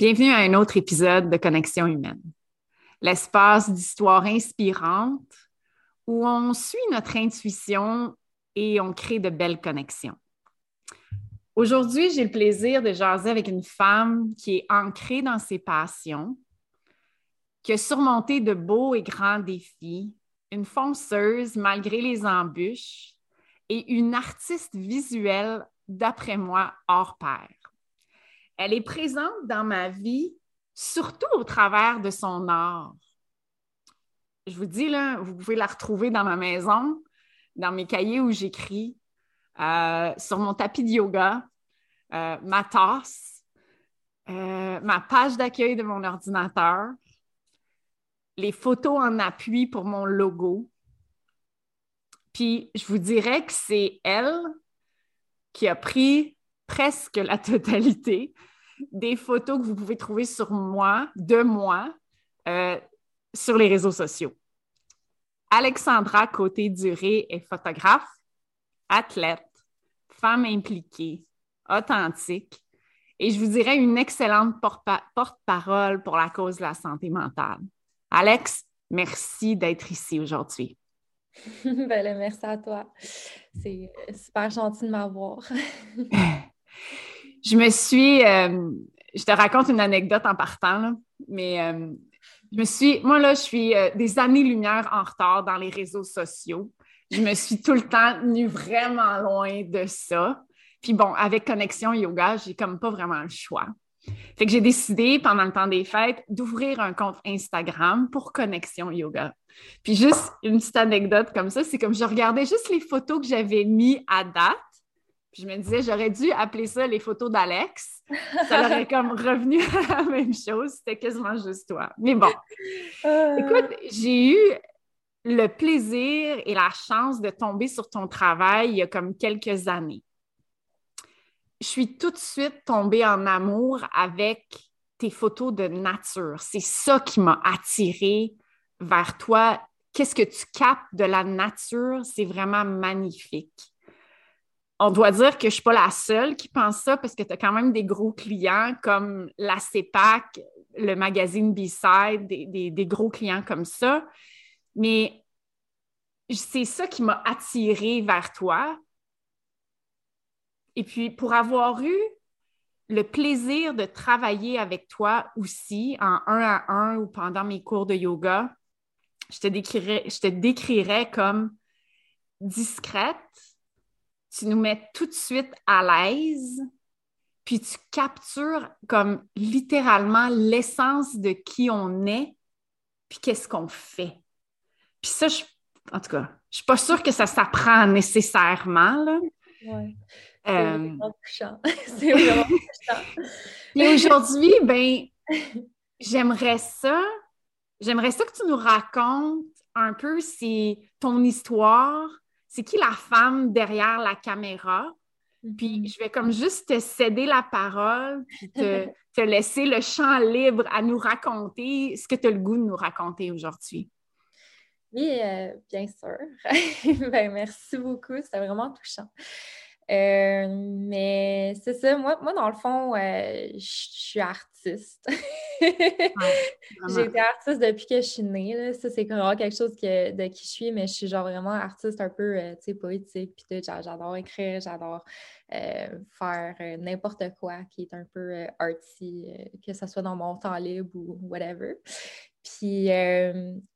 Bienvenue à un autre épisode de Connexion humaine, l'espace d'histoires inspirantes où on suit notre intuition et on crée de belles connexions. Aujourd'hui, j'ai le plaisir de jaser avec une femme qui est ancrée dans ses passions, qui a surmonté de beaux et grands défis, une fonceuse malgré les embûches et une artiste visuelle, d'après moi, hors pair elle est présente dans ma vie, surtout au travers de son art. Je vous dis, là, vous pouvez la retrouver dans ma maison, dans mes cahiers où j'écris, euh, sur mon tapis de yoga, euh, ma tasse, euh, ma page d'accueil de mon ordinateur, les photos en appui pour mon logo. Puis je vous dirais que c'est elle qui a pris presque la totalité des photos que vous pouvez trouver sur moi, de moi, euh, sur les réseaux sociaux. Alexandra Côté-Duré est photographe, athlète, femme impliquée, authentique et je vous dirais une excellente porte-parole pour la cause de la santé mentale. Alex, merci d'être ici aujourd'hui. ben, merci à toi. C'est super gentil de m'avoir. je me suis, euh, je te raconte une anecdote en partant, mais euh, je me suis, moi là, je suis euh, des années-lumière en retard dans les réseaux sociaux. Je me suis tout le temps tenue vraiment loin de ça. Puis bon, avec Connexion Yoga, j'ai comme pas vraiment le choix. Fait que j'ai décidé pendant le temps des fêtes d'ouvrir un compte Instagram pour Connexion Yoga. Puis juste une petite anecdote comme ça, c'est comme je regardais juste les photos que j'avais mis à date je me disais, j'aurais dû appeler ça les photos d'Alex. Ça aurait comme revenu à la même chose. C'était quasiment juste toi. Mais bon. Euh. Écoute, j'ai eu le plaisir et la chance de tomber sur ton travail il y a comme quelques années. Je suis tout de suite tombée en amour avec tes photos de nature. C'est ça qui m'a attirée vers toi. Qu'est-ce que tu captes de la nature? C'est vraiment magnifique on doit dire que je ne suis pas la seule qui pense ça parce que tu as quand même des gros clients comme la CEPAC, le magazine B-Side, des, gros clients comme ça. Mais c'est ça qui m'a attirée vers toi. Et puis, pour avoir eu le plaisir de travailler avec toi aussi en un à un ou pendant mes cours de yoga, je te décrirais, comme discrète, tu nous mets tout de suite à l'aise, puis tu captures comme littéralement l'essence de qui on est, puis qu'est-ce qu'on fait. Puis ça, en tout cas, je suis pas sûre que ça s'apprend nécessairement. Là. Ouais. C'est euh, vraiment touchant. C'est vraiment touchant. Et aujourd'hui, ben, j'aimerais ça, j'aimerais ça que tu nous racontes un peu si ton histoire, c'est qui la femme derrière la caméra? Puis mm-hmm. je vais comme juste te céder la parole, puis te, laisser le champ libre à nous raconter ce que tu as le goût de nous raconter aujourd'hui. Oui, euh, bien sûr. ben, merci beaucoup, c'était vraiment touchant. Euh, mais c'est ça, moi, moi, dans le fond, euh, je suis artiste. J'ai été artiste depuis que je suis née. Ça, c'est vraiment quelque chose de qui je suis, mais je suis genre vraiment artiste un peu euh, poétique. Puis j'adore écrire, j'adore faire n'importe quoi qui est un peu arty, que ce soit dans mon temps libre ou whatever. Puis,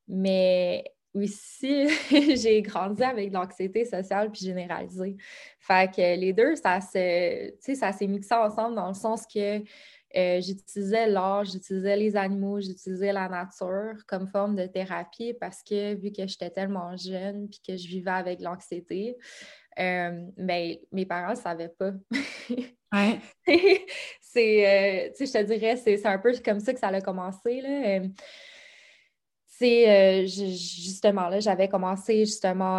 mais aussi, j'ai grandi avec l'anxiété sociale puis généralisée. Fait que les deux, ça s'est mixé ensemble dans le sens que euh, j'utilisais l'art, j'utilisais les animaux, j'utilisais la nature comme forme de thérapie parce que vu que j'étais tellement jeune puis que je vivais avec l'anxiété, mais ben, mes parents ne savaient pas. ouais. c'est, je te dirais, c'est, un peu comme ça que ça a commencé. Là. C'est justement, là, j'avais commencé justement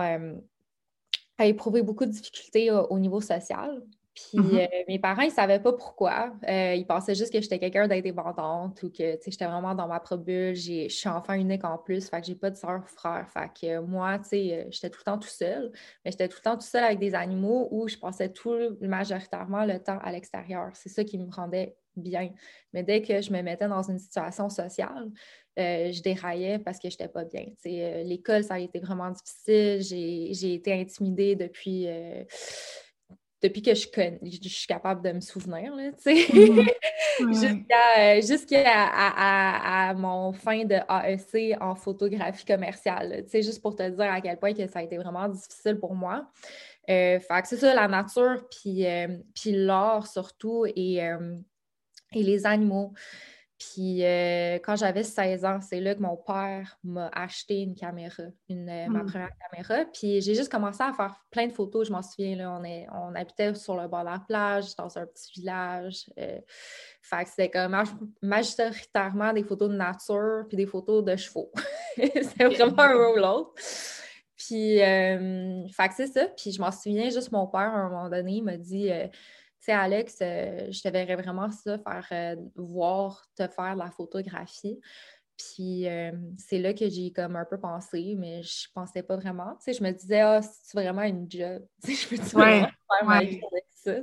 à éprouver beaucoup de difficultés au niveau social. Puis mm-hmm. euh, mes parents, ils ne savaient pas pourquoi. Euh, ils pensaient juste que j'étais quelqu'un d'indépendante ou que j'étais vraiment dans ma propre bulle. Je suis enfant unique en plus, fait que j'ai pas de soeur ou frère. Fait que moi, euh, j'étais tout le temps tout seul. Mais j'étais tout le temps tout seul avec des animaux où je passais tout majoritairement le temps à l'extérieur. C'est ça qui me rendait bien. Mais dès que je me mettais dans une situation sociale, je déraillais parce que je n'étais pas bien. L'école, ça a été vraiment difficile. J'ai été intimidée depuis depuis que je, je suis capable de me souvenir, là, jusqu'à à, mon fin de AEC en photographie commerciale, juste pour te dire à quel point que ça a été vraiment difficile pour moi. Euh, fait que c'est ça, la nature, puis, euh, puis l'art surtout, et, euh, et les animaux. Puis euh, quand j'avais 16 ans, c'est là que mon père m'a acheté une caméra, une, euh, ma hmm. première caméra. Puis j'ai juste commencé à faire plein de photos. Je m'en souviens, là, on, est, on habitait sur le bord de la plage, dans un petit village. Euh, fait que c'était comme majoritairement des photos de nature puis des photos de chevaux. c'est vraiment un ou l'autre. Puis, fait que c'est ça. Puis je m'en souviens, juste mon père, à un moment donné, il m'a dit sais, Alex, euh, je te verrais vraiment ça, faire euh, voir, te faire la photographie. Puis euh, c'est là que j'ai comme un peu pensé, mais je pensais pas vraiment. Tu sais, je me disais, ah, c'est vraiment une job? Tu sais, je peux vraiment faire ma vie avec ça.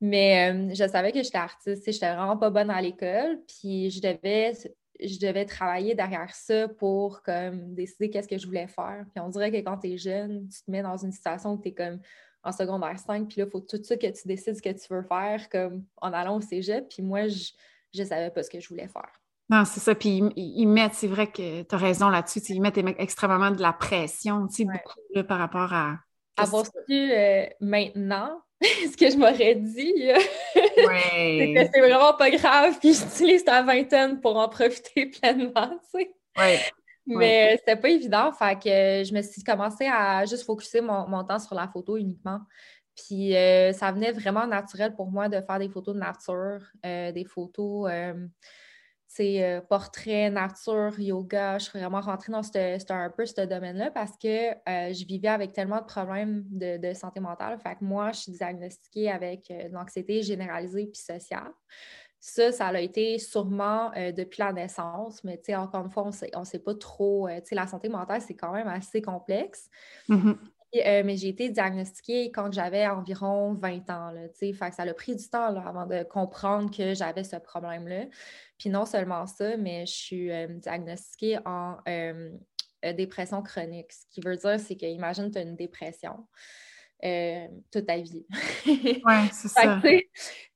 Mais je savais que j'étais artiste, je n'étais vraiment pas bonne à l'école, puis je devais, je devais travailler derrière ça pour comme décider qu'est-ce que je voulais faire. Puis on dirait que quand tu es jeune, tu te mets dans une situation où tu es comme en secondaire 5, puis là, il faut tout de suite que tu décides ce que tu veux faire comme en allant au cégep. Puis moi, je ne savais pas ce que je voulais faire. Non, c'est ça. Puis ils, mettent, c'est vrai que tu as raison là-dessus, ils mettent extrêmement de la pression, tu sais, beaucoup par rapport à. Avoir su euh, maintenant ce que je m'aurais dit, c'est que c'est vraiment pas grave, puis j'utilise ta vingtaine pour en profiter pleinement, tu sais. Ouais. Mais c'était pas évident. Que je me suis commencé à juste focuser mon, temps sur la photo uniquement. Puis euh, ça venait vraiment naturel pour moi de faire des photos de nature, euh, des photos, c'est euh, portrait, nature, yoga. Je suis vraiment rentrée dans un peu ce domaine-là parce que je vivais avec tellement de problèmes de, santé mentale. Moi, je suis diagnostiquée avec de l'anxiété généralisée puis sociale. Ça, ça a été sûrement euh, depuis la naissance, mais encore une fois, on ne sait pas trop. Euh, la santé mentale, c'est quand même assez complexe. Mm-hmm. Euh, mais j'ai été diagnostiquée quand j'avais environ 20 ans. Là, fait que ça a pris du temps avant de comprendre que j'avais ce problème-là. Puis non seulement ça, mais je suis diagnostiquée en dépression chronique. Ce qui veut dire, c'est que, imagine, tu as une dépression. Euh, toute ta vie. oui, c'est ça.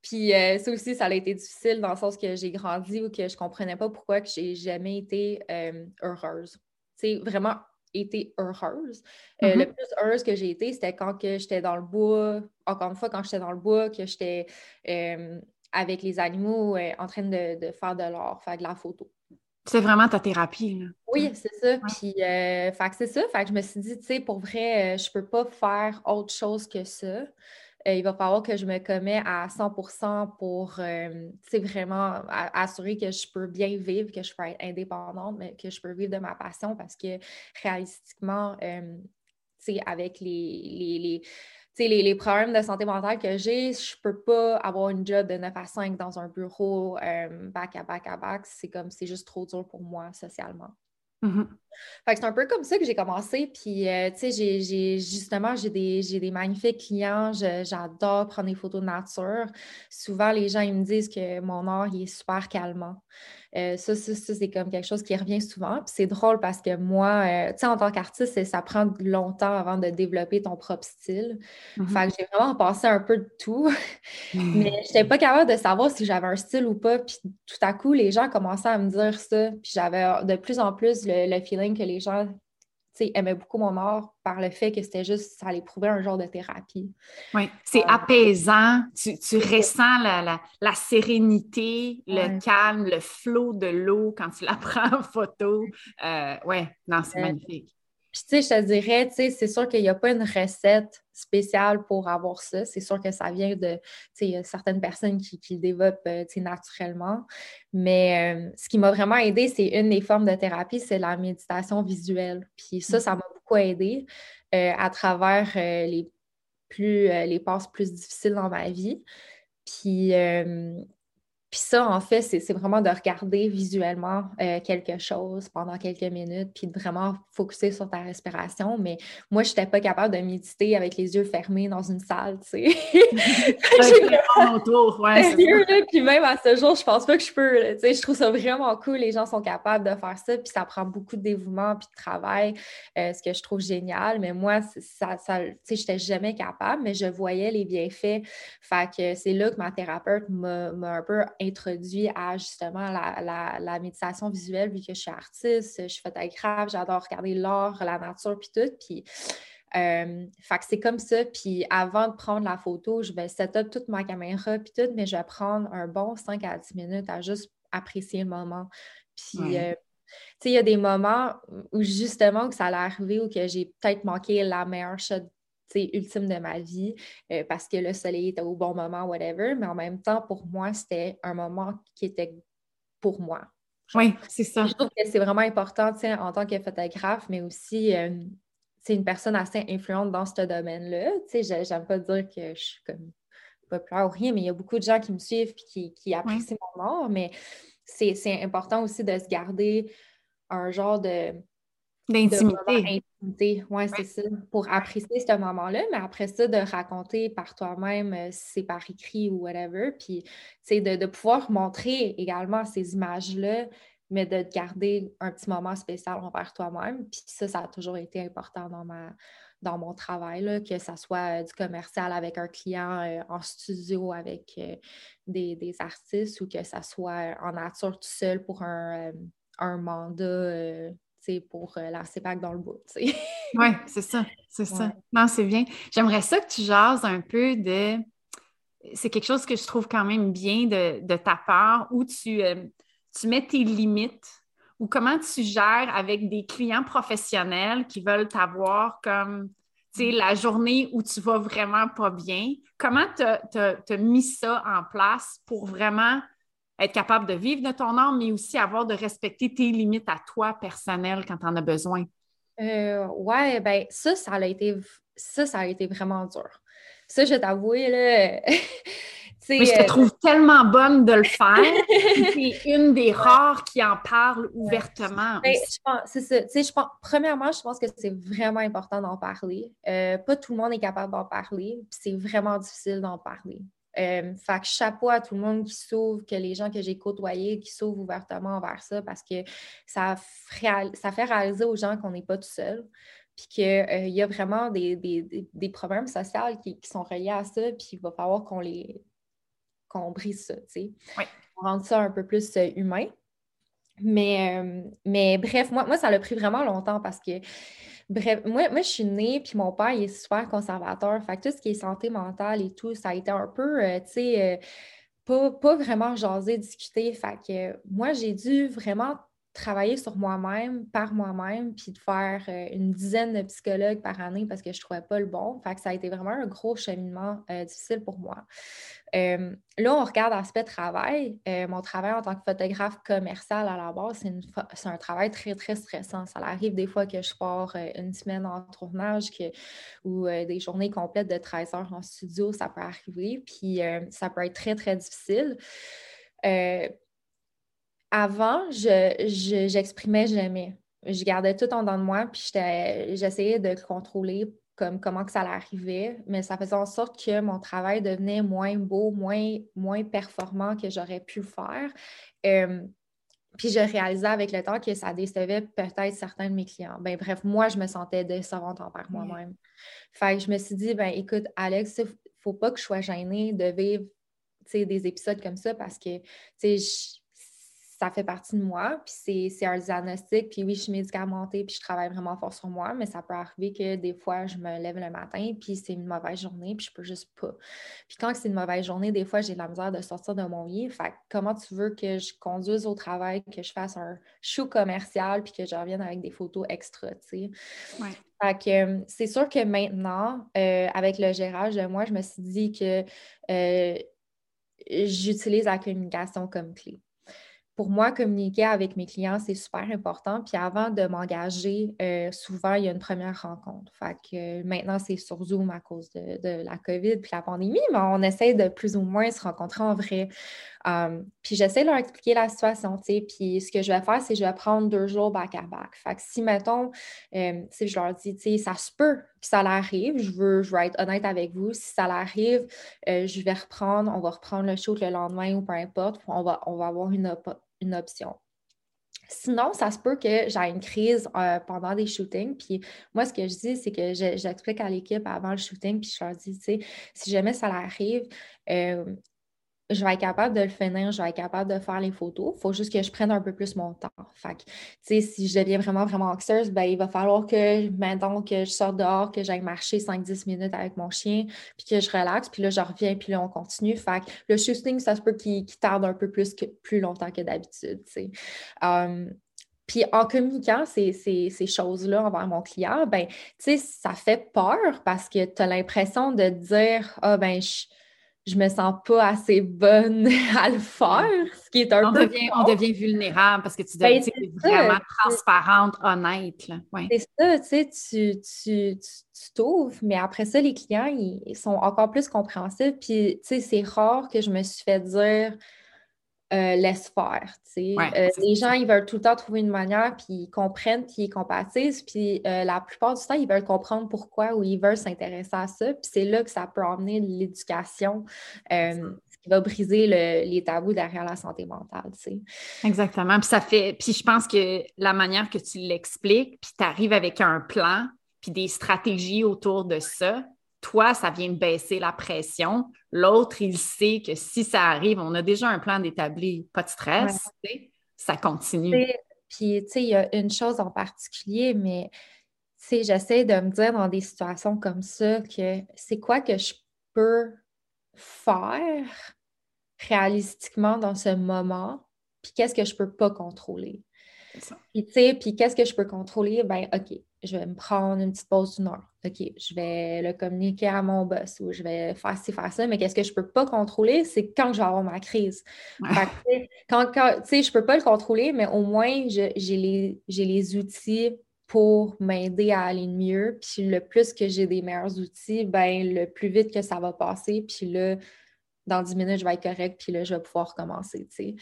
Puis euh, ça aussi, ça a été difficile dans le sens que j'ai grandi ou que je comprenais pas pourquoi que j'ai jamais été euh, heureuse. Tu sais, vraiment été heureuse. Mm-hmm. le plus heureuse que j'ai été, c'était quand j'étais dans le bois, encore une fois, quand j'étais dans le bois, que j'étais avec les animaux en train de, de faire de l'art, faire de la photo. C'est vraiment ta thérapie. Là. Oui, c'est ça. Puis, euh, c'est ça. Fait que je me suis dit, tu sais, pour vrai, euh, je peux pas faire autre chose que ça. Euh, il va falloir que je me commets à 100% pour, euh, tu sais, vraiment assurer que je peux bien vivre, que je peux être indépendante, mais que je peux vivre de ma passion parce que réalistiquement, tu sais, avec les les, les, problèmes de santé mentale que j'ai, je peux pas avoir une job de 9 à 5 dans un bureau euh, back à back à back. C'est comme, c'est juste trop dur pour moi socialement. Mm-hmm. c'est un peu comme ça que j'ai commencé. Puis, euh, tu sais, j'ai, justement, j'ai des, des, magnifiques clients. j'adore prendre des photos de nature. Souvent, les gens, ils me disent que mon art, il est super calmant. Euh, ça, c'est comme quelque chose qui revient souvent. Puis c'est drôle parce que moi, euh, tu sais, en tant qu'artiste, ça prend longtemps avant de développer ton propre style. Mm-hmm. Fait que j'ai vraiment passé un peu de tout. Mais je n'étais pas capable de savoir si j'avais un style ou pas. Puis tout à coup, les gens commençaient à me dire ça. Puis j'avais de plus en plus le feeling que les gens aimait beaucoup mon art par le fait que c'était juste, ça allait prouver un genre de thérapie. Oui, c'est euh, apaisant. Tu, tu ressens la, la, sérénité, le calme, le flot de l'eau quand tu la prends en photo. Euh, oui, non, c'est magnifique. Puis, tu sais, je te dirais, tu sais, c'est sûr qu'il n'y a pas une recette spéciale pour avoir ça. C'est sûr que ça vient de, certaines personnes qui, le développent, euh, naturellement. Mais euh, ce qui m'a vraiment aidé, c'est une des formes de thérapie, c'est la méditation visuelle. Puis ça, ça m'a beaucoup aidé euh, à travers les plus, les passes plus difficiles dans ma vie. Puis, puis ça, en fait, c'est vraiment de regarder visuellement euh, quelque chose pendant quelques minutes, puis de vraiment focuser sur ta respiration. Mais moi, je n'étais pas capable de méditer avec les yeux fermés dans une salle, tu sais. ouais, puis même à ce jour, je pense pas que je peux. Tu sais, je trouve ça vraiment cool. Les gens sont capables de faire ça, puis ça prend beaucoup de dévouement puis de travail, euh, ce que je trouve génial. Mais moi, ça, ça tu sais, j'étais jamais capable, mais je voyais les bienfaits. Fait que c'est là que ma thérapeute m'a un peu introduit à justement la, méditation visuelle, vu que je suis artiste, je suis photographe, j'adore regarder l'art, la nature, puis tout. Puis, euh, fait que c'est comme ça. Puis avant de prendre la photo, je vais set up toute ma caméra, puis tout, mais je vais prendre un bon 5 à 10 minutes à juste apprécier le moment. Puis, euh, tu sais, il y a des moments où justement que ça allait arriver ou que j'ai peut-être manqué la meilleure shot ultime de ma vie euh, parce que le soleil était au bon moment, whatever. Mais en même temps, pour moi, c'était un moment qui était pour moi. Oui, c'est ça. Je trouve que c'est vraiment important en tant que photographe, mais aussi c'est euh, une personne assez influente dans ce domaine-là. J'aime pas dire que je suis comme populaire ou rien, mais il y a beaucoup de gens qui me suivent et qui, qui apprécient mon art, mais c'est important aussi de se garder un genre de D'intimité. Oui, c'est ça. Pour apprécier ce moment-là, mais après ça, de raconter par toi-même, euh, si c'est par écrit ou whatever. Puis, tu de, de pouvoir montrer également ces images-là, mais de garder un petit moment spécial envers toi-même. Puis ça, ça a toujours été important dans ma dans mon travail, que ce soit euh, du commercial avec un client euh, en studio avec des, des, artistes ou que ce soit en nature tout seul pour un, un mandat pour euh, la CEPAC dans le bout. oui, c'est ça, c'est ça. Non, c'est bien. J'aimerais ça que tu jases un peu de... C'est quelque chose que je trouve quand même bien de, ta part, où tu, euh, tu mets tes limites ou comment tu gères avec des clients professionnels qui veulent t'avoir comme tu sais, la journée où tu vas vraiment pas bien. Comment tu as mis ça en place pour vraiment être capable de vivre de ton art, mais aussi avoir de respecter tes limites à toi personnelles quand tu en as besoin? Euh, ouais, ben ça, ça a été ça, ça a été vraiment dur. Ça, je t'avoue, là. mais je te euh, trouve tellement bonne de le faire. c'est une des rares qui en parle ouvertement. Ben, c'est ça. Je pense, premièrement, je pense que c'est vraiment important d'en parler. Euh, pas tout le monde est capable d'en parler. C'est vraiment difficile d'en parler. Euh, fait que chapeau à tout le monde qui s'ouvre, que les gens que j'ai côtoyés qui s'ouvrent ouvertement envers ça parce que ça, ça fait réaliser aux gens qu'on n'est pas tout seul. Puis qu'il euh, y a vraiment des, problèmes sociaux qui, sont reliés à ça, puis il va falloir qu'on les qu'on brise ça, tu sais. Oui. rendre ça un peu plus euh, humain. Mais, mais bref, moi, moi, ça a pris vraiment longtemps parce que Bref, moi, moi, je suis née, puis mon père, il est super conservateur. Fait que tout ce qui est santé mentale et tout, ça a été un peu, euh, tu sais, euh, pas, vraiment jaser, discuter. Fait que moi, j'ai dû vraiment travailler sur moi-même, par moi-même, puis de faire euh, une dizaine de psychologues par année parce que je ne trouvais pas le bon. Fait que ça a été vraiment un gros cheminement difficile pour moi. Euh, là, on regarde l'aspect travail. Euh, mon travail en tant que photographe commercial à la base, c'est un travail très, très stressant. Ça arrive des fois que je pars euh, une semaine en tournage ou des journées complètes de 13 heures en studio, ça peut arriver. Puis ça peut être très, très difficile. Avant, je j'exprimais jamais. Je gardais tout en dedans de moi, puis j'essayais de contrôler comme comment que ça arrivait, mais ça faisait en sorte que mon travail devenait moins beau, moins, moins performant que j'aurais pu faire. puis je réalisais avec le temps que ça décevait peut-être certains de mes clients. Ben, bref, moi, je me sentais décevante envers moi-même. Fait que je me suis dit, ben écoute, Alex, il ne faut pas que je sois gênée de vivre des épisodes comme ça parce que ça fait partie de moi, puis c'est un diagnostic, puis oui, je suis médicamentée, puis je travaille vraiment fort sur moi, mais ça peut arriver que des fois, je me lève le matin, puis c'est une mauvaise journée, puis je peux juste pas. Puis quand c'est une mauvaise journée, des fois, j'ai de la misère de sortir de mon lit. Fait comment tu veux que je conduise au travail, que je fasse un show commercial, puis que je revienne avec des photos extra, tu sais? Fait que euh, c'est sûr que maintenant, euh, avec le gérage de moi, je me suis dit que euh, j'utilise la communication comme clé pour moi, communiquer avec mes clients, c'est super important. Puis avant de m'engager, euh, souvent, il y a une première rencontre. Fait que maintenant, c'est sur Zoom à cause de, la COVID puis la pandémie, mais on essaie de plus ou moins se rencontrer en vrai. Um, puis j'essaie de leur expliquer la situation. Puis ce que je vais faire, c'est que je vais prendre deux jours back-à-back. Fait que si, mettons, euh, si je leur dis, tu sais, ça se peut que ça l'arrive, je veux, je veux être honnête avec vous, si ça l'arrive, euh, je vais reprendre, on va reprendre le show le lendemain ou peu importe, on va, on va avoir une, une option. Sinon, ça se peut que j'ai une crise euh, pendant des shootings. Puis moi, ce que je dis, c'est que j'explique à l'équipe avant le shooting, puis je leur dis, tu sais, si jamais ça l'arrive, euh, je vais être capable de le finir, je vais être capable de faire les photos. Il faut juste que je prenne un peu plus mon temps. Fait que, si je deviens vraiment, vraiment anxieuse, ben, il va falloir que maintenant que je sorte dehors, que j'aille marcher 5-10 minutes avec mon chien, puis que je relaxe, puis là, je reviens, puis là, on continue. Fait que le shooting, ça se peut qu'il tarde un peu plus, que, plus longtemps que d'habitude. Um, puis en communiquant ces, ces, choses-là envers mon client, ben, ça fait peur parce que tu as l'impression de dire Ah, ben, je je me sens pas assez bonne à le faire, ce qui est un on peu. Devient, on devient vulnérable parce que tu ben, deviens vraiment transparente, honnête. C'est ça, tu sais, tu, tu, tu t'ouvres, mais après ça, les clients, ils, sont encore plus compréhensifs. Puis, tu sais, c'est rare que je me suis fait dire euh, laisse faire. Euh, les gens, ils veulent tout le temps trouver une manière, puis ils comprennent, puis ils compatissent, puis euh, la plupart du temps, ils veulent comprendre pourquoi ou ils veulent s'intéresser à ça. Puis c'est là que ça peut emmener l'éducation, ce qui va briser les tabous derrière la santé mentale. Exactement. Puis ça fait, puis je pense que la manière que tu l'expliques, puis tu arrives avec un plan, puis des stratégies autour de ça, toi, ça vient de baisser la pression. L'autre, il sait que si ça arrive, on a déjà un plan d'établi, pas de stress, ça continue. Puis, tu sais, il y a une chose en particulier, mais tu j'essaie de me dire dans des situations comme ça que c'est quoi que je peux faire réalistiquement dans ce moment, puis qu'est-ce que je peux pas contrôler? Puis, tu sais, puis qu'est-ce que je peux contrôler? Ben, OK, je vais me prendre une petite pause d'une heure. OK, je vais le communiquer à mon boss ou je vais faire ci, faire ça, mais qu'est-ce que je ne peux pas contrôler, c'est quand je vais avoir ma crise. quand, quand je ne peux pas le contrôler, mais au moins, j'ai les, les outils pour m'aider à aller mieux. Puis le plus que j'ai des meilleurs outils, ben le plus vite que ça va passer. Puis là, dans 10 minutes, je vais être correct, puis là, je vais pouvoir tu sais.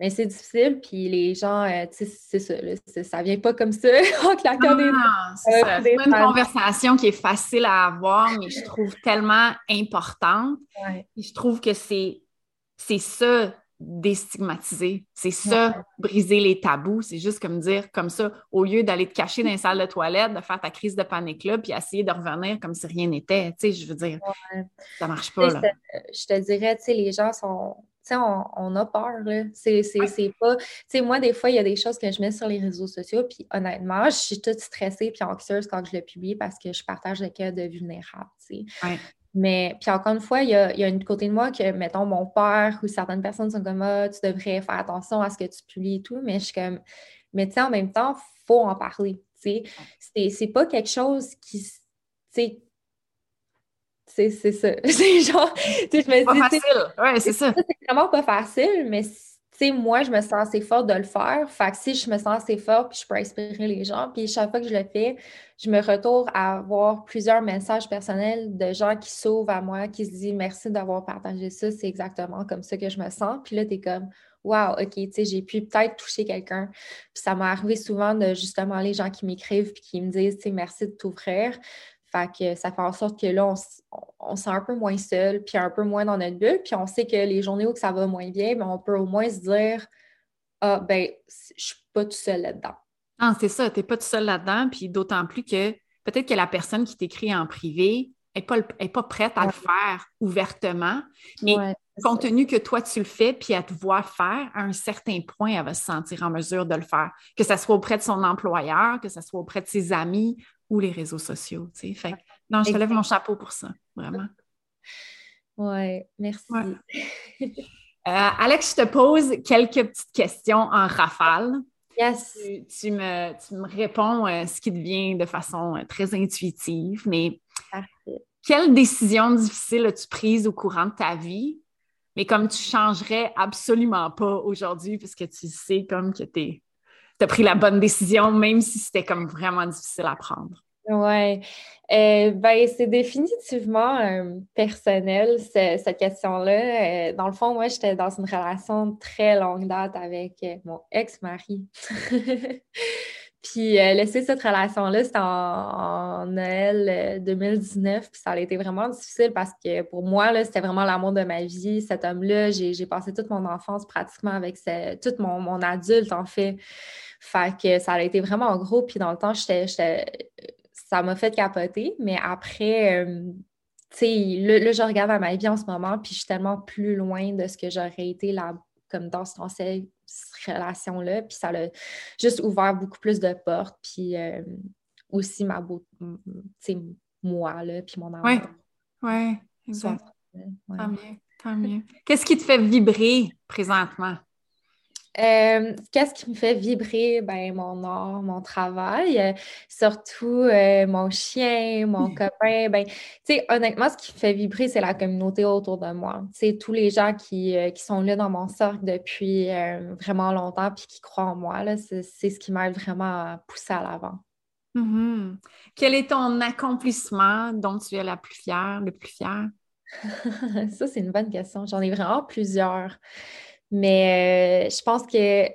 Mais c'est difficile, puis les gens, euh, tu sais, c'est ça, là, ça vient pas comme ça en claquant des C'est euh, pas une conversation qui est facile à avoir, mais je trouve tellement importante. Et je trouve que c'est ça déstigmatiser. C'est ça, briser les tabous. C'est juste comme dire, comme ça, au lieu d'aller te cacher dans une salle de toilette, de faire ta crise de panique là, puis essayer de revenir comme si rien n'était. Tu sais, je veux dire, ça marche pas. Là. Je, te, dirais, tu sais, les gens sont. Sais, on, a peur, là. C'est pas... Tu sais, moi, des fois, il y a des choses que je mets sur les réseaux sociaux, puis honnêtement, je suis toute stressée puis anxieuse quand je le publie parce que je partage des cas de vulnérables, tu sais. Mais puis encore une fois, il y a, une côté de moi que, mettons, mon père ou certaines personnes sont comme ah, tu devrais faire attention à ce que tu publies et tout, mais je suis comme mais tu sais, en même temps, il faut en parler. tu sais. C'est pas quelque chose qui. Tu sais, c'est ça. C'est genre, tu sais, je me dis. Pas facile. Ouais, c'est ça. C'est vraiment pas facile, mais moi, je me sens assez forte de le faire. Fait que si je me sens assez forte, puis je peux inspirer les gens, puis chaque fois que je le fais, je me retourne à avoir plusieurs messages personnels de gens qui s'ouvrent à moi, qui se disent merci d'avoir partagé ça, c'est exactement comme ça que je me sens. Puis là, tu es comme, wow, OK, tu sais, j'ai pu peut-être toucher quelqu'un. Puis ça m'est arrivé souvent de justement les gens qui m'écrivent puis qui me disent, tu sais, merci de t'ouvrir. Fait que ça fait en sorte que là, on, se sent un peu moins seul, puis un peu moins dans notre bulle, puis on sait que les journées où ça va moins bien, mais on peut au moins se dire Ah, ben, je suis pas tout seul là-dedans. Ah, c'est ça, tu n'es pas tout seul là-dedans, puis d'autant plus que peut-être que la personne qui t'écrit en privé n'est pas, est pas prête à le faire ouvertement, mais compte tenu que toi, tu le fais, puis elle te voit faire, à un certain point, elle va se sentir en mesure de le faire. Que ce soit auprès de son employeur, que ce soit auprès de ses amis ou les réseaux sociaux. Fait non, je te lève mon chapeau pour ça, vraiment. Oui, merci. Euh, Alex, je te pose quelques petites questions en rafale. Yes. Tu, me, tu me, réponds euh, ce qui te vient de façon euh, très intuitive, mais quelle décision difficile as-tu prise au courant de ta vie, mais comme tu changerais absolument pas aujourd'hui, puisque tu sais comme que tu as pris la bonne décision, même si c'était comme vraiment difficile à prendre? Oui. Euh, ben, c'est définitivement euh, personnel, cette question-là. Euh, dans le fond, moi, j'étais dans une relation très longue date avec mon ex-mari. puis laisser cette relation-là, c'était en, Noël 2019. Puis ça a été vraiment difficile parce que pour moi, là, c'était vraiment l'amour de ma vie. Cet homme-là, j'ai passé toute mon enfance pratiquement avec tout mon, mon adulte, en fait. Fait que ça a été vraiment gros. Puis dans le temps, j'étais ça m'a fait capoter. Mais après, euh, tu sais, là, je regarde à ma vie en ce moment, puis je suis tellement plus loin de ce que j'aurais été là, comme dans cette relation-là. Puis ça a juste ouvert beaucoup plus de portes. Puis euh, aussi ma beauté, tu sais, moi, là, puis mon amour. Oui, ouais, exact. Tant mieux, tant mieux. Qu'est-ce qui te fait vibrer présentement? Euh, qu'est-ce qui me fait vibrer? Ben, mon art, mon travail, euh, surtout euh, mon chien, mon copain. Ben, honnêtement, ce qui me fait vibrer, c'est la communauté autour de moi. C'est tous les gens qui, sont là dans mon cercle depuis vraiment longtemps puis qui croient en moi. C'est ce qui m'aide vraiment à pousser à l'avant. Mm-hmm. Quel est ton accomplissement dont tu es la plus fière, le plus fier? Ça, c'est une bonne question. J'en ai vraiment plusieurs. Mais euh, je pense que,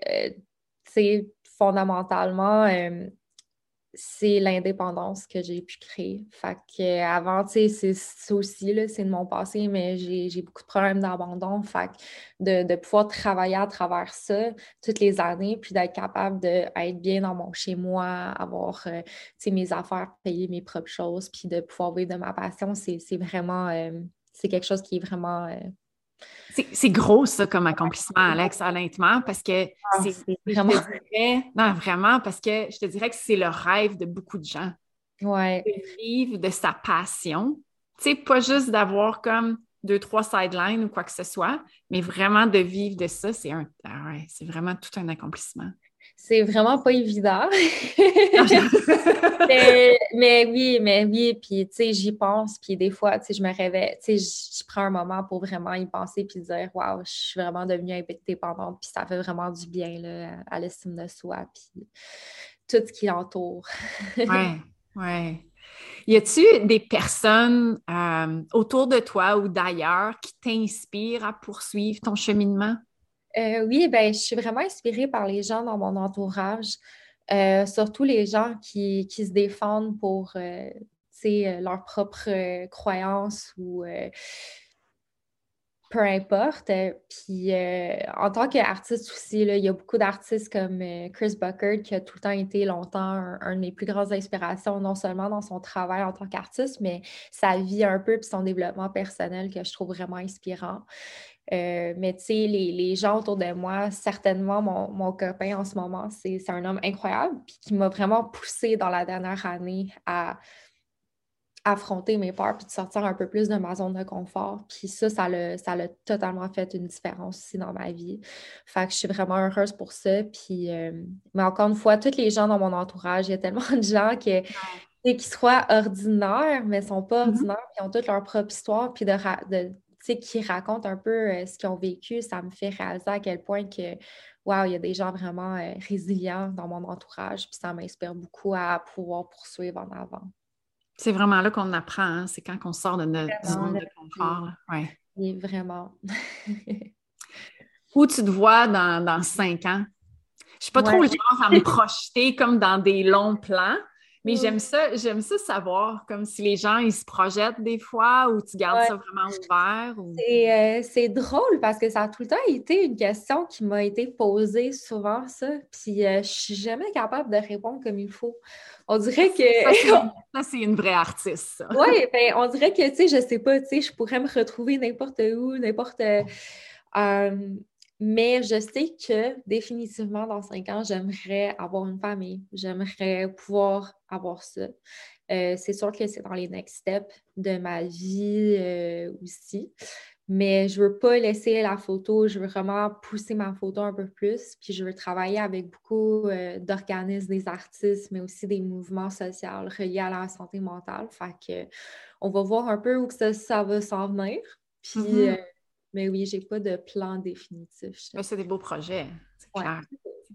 c'est euh, fondamentalement, euh, c'est l'indépendance que j'ai pu créer. Fait qu'avant, tu sais, c'est aussi, c'est de mon passé, mais j'ai beaucoup de problèmes d'abandon. Fait de, de, pouvoir travailler à travers ça toutes les années, puis d'être capable d'être bien dans mon chez-moi, avoir, mes affaires, payer mes propres choses, puis de pouvoir vivre de ma passion, c'est vraiment, c'est quelque chose qui est vraiment c'est gros, ça, comme accomplissement, Alex, honnêtement, parce que ah, c'est vraiment. non, vraiment, parce que je te dirais que c'est le rêve de beaucoup de gens. Ouais. De vivre de sa passion. Tu sais, pas juste d'avoir comme deux, trois sidelines ou quoi que ce soit, mais vraiment de vivre de ça, c'est un. Ah c'est vraiment tout un accomplissement c'est vraiment pas évident. mais, oui, mais oui, puis tu sais, j'y pense, puis des fois, tu sais, je me réveille, tu sais, je prends un moment pour vraiment y penser, puis dire, waouh, je suis vraiment devenue indépendante, puis ça fait vraiment du bien là, à l'estime de soi, puis tout ce qui l'entoure. oui, oui. Y a-tu des personnes euh, autour de toi ou d'ailleurs qui t'inspirent à poursuivre ton cheminement? Euh, oui, ben, je suis vraiment inspirée par les gens dans mon entourage, euh, surtout les gens qui, se défendent pour euh, leurs propres croyances ou peu importe. Puis en tant qu'artiste aussi, il y a beaucoup d'artistes comme Chris Buckard qui a tout le temps été longtemps un, de mes plus grandes inspirations, non seulement dans son travail en tant qu'artiste, mais sa vie un peu, puis son développement personnel que je trouve vraiment inspirant. Euh, mais tu sais, les, gens autour de moi, certainement mon, copain en ce moment, c'est un homme incroyable, puis qui m'a vraiment poussé dans la dernière année à affronter mes peurs, puis de sortir un peu plus de ma zone de confort. Puis ça, ça l'a, ça totalement fait une différence aussi dans ma vie. Fait que je suis vraiment heureuse pour ça. Puis, euh, mais encore une fois, tous les gens dans mon entourage, il y a tellement de gens qui, qui soient ordinaires, mais ne sont pas mm-hmm. ordinaires, qui ont toute leur propre histoire, puis de, de qui racontent un peu euh, ce qu'ils ont vécu, ça me fait réaliser à quel point que, wow, il y a des gens vraiment euh, résilients dans mon entourage, puis ça m'inspire beaucoup à pouvoir poursuivre en avant. C'est vraiment là qu'on apprend, hein, c'est quand on sort de notre zone de confort. Oui, vraiment. Où tu te vois dans, cinq ans? Je ne suis pas trop le genre à me projeter comme dans des longs plans, Mais j'aime ça, j'aime ça savoir, comme si les gens, ils se projettent des fois ou tu gardes ça vraiment ouvert. Euh, c'est, drôle parce que ça a tout le temps été une question qui m'a été posée souvent, ça. Puis euh, je suis jamais capable de répondre comme il faut. On dirait que... Ça, c'est une vraie artiste, Oui, ben on dirait que, tu sais, je sais pas, tu sais, je pourrais me retrouver n'importe où, n'importe... Euh, mais je sais que définitivement, dans cinq ans, j'aimerais avoir une famille. J'aimerais pouvoir avoir ça. Euh, c'est sûr que c'est dans les next steps de ma vie euh, aussi. Mais je ne veux pas laisser la photo, je veux vraiment pousser ma photo un peu plus. Puis je veux travailler avec beaucoup euh, d'organismes, des artistes, mais aussi des mouvements sociaux reliés à la santé mentale. Fait que on va voir un peu où que ça, va s'en venir. Puis mm-hmm. Mais oui, j'ai pas de plan définitif. c'est des beaux projets, c'est clair.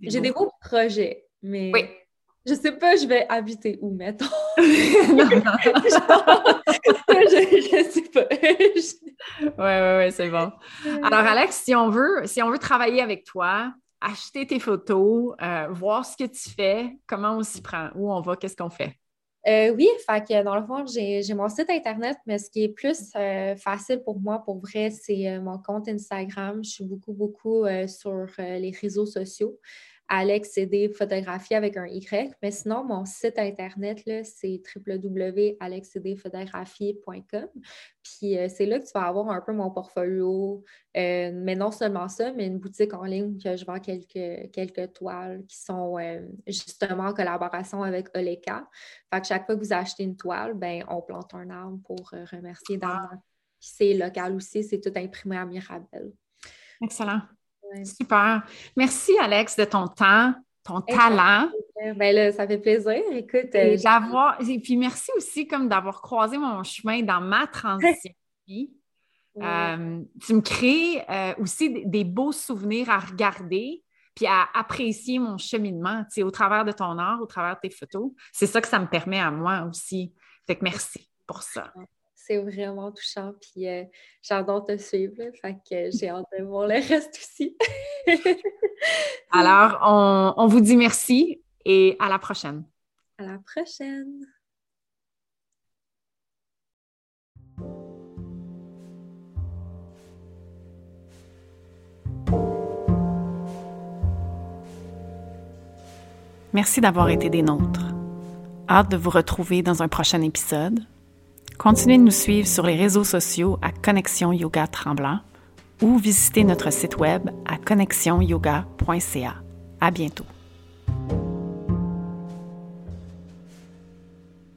J'ai des beaux projets, mais oui. je sais pas, je vais habiter où, mettons. non, non. je, je, sais pas. Oui, oui, oui, c'est bon. Alors, Alex, si on veut, si on veut travailler avec toi, acheter tes photos, euh, voir ce que tu fais, comment on s'y prend, où on va, qu'est-ce qu'on fait? Euh, oui, fait que dans le fond, j'ai mon site Internet, mais ce qui est plus euh, facile pour moi, pour vrai, c'est euh, mon compte Instagram. Je suis beaucoup, beaucoup sur les réseaux sociaux. Alex CD Photographie avec un Y. Mais sinon, mon site internet, c'est www.alexcdphotographie.com. Puis euh, c'est là que tu vas avoir un peu mon portfolio. Euh, mais non seulement ça, mais une boutique en ligne que je vends quelques, quelques toiles qui sont euh, justement en collaboration avec Oleka. Fait que chaque fois que vous achetez une toile, ben, on plante un arbre pour remercier dans C'est local aussi, c'est tout imprimé à Mirabel. Excellent. Super. Merci, Alex, de ton temps, ton talent. Ben là, ça fait plaisir. Écoute. Et, euh, et puis merci aussi comme d'avoir croisé mon chemin dans ma transition. Euh, tu me crées euh, aussi des, beaux souvenirs à regarder puis à apprécier mon cheminement, au travers de ton art, au travers de tes photos. C'est ça que ça me permet à moi aussi. Fait que merci pour ça c'est vraiment touchant. Puis euh, j'adore te suivre. fait que j'ai hâte de voir le reste aussi. Alors, on, on vous dit merci et à la prochaine. À la prochaine. Merci d'avoir été des nôtres. Hâte de vous retrouver dans un prochain épisode. Continuez de nous suivre sur les réseaux sociaux à Connexion Yoga Tremblant ou visitez notre site web à connexionyoga.ca. À bientôt.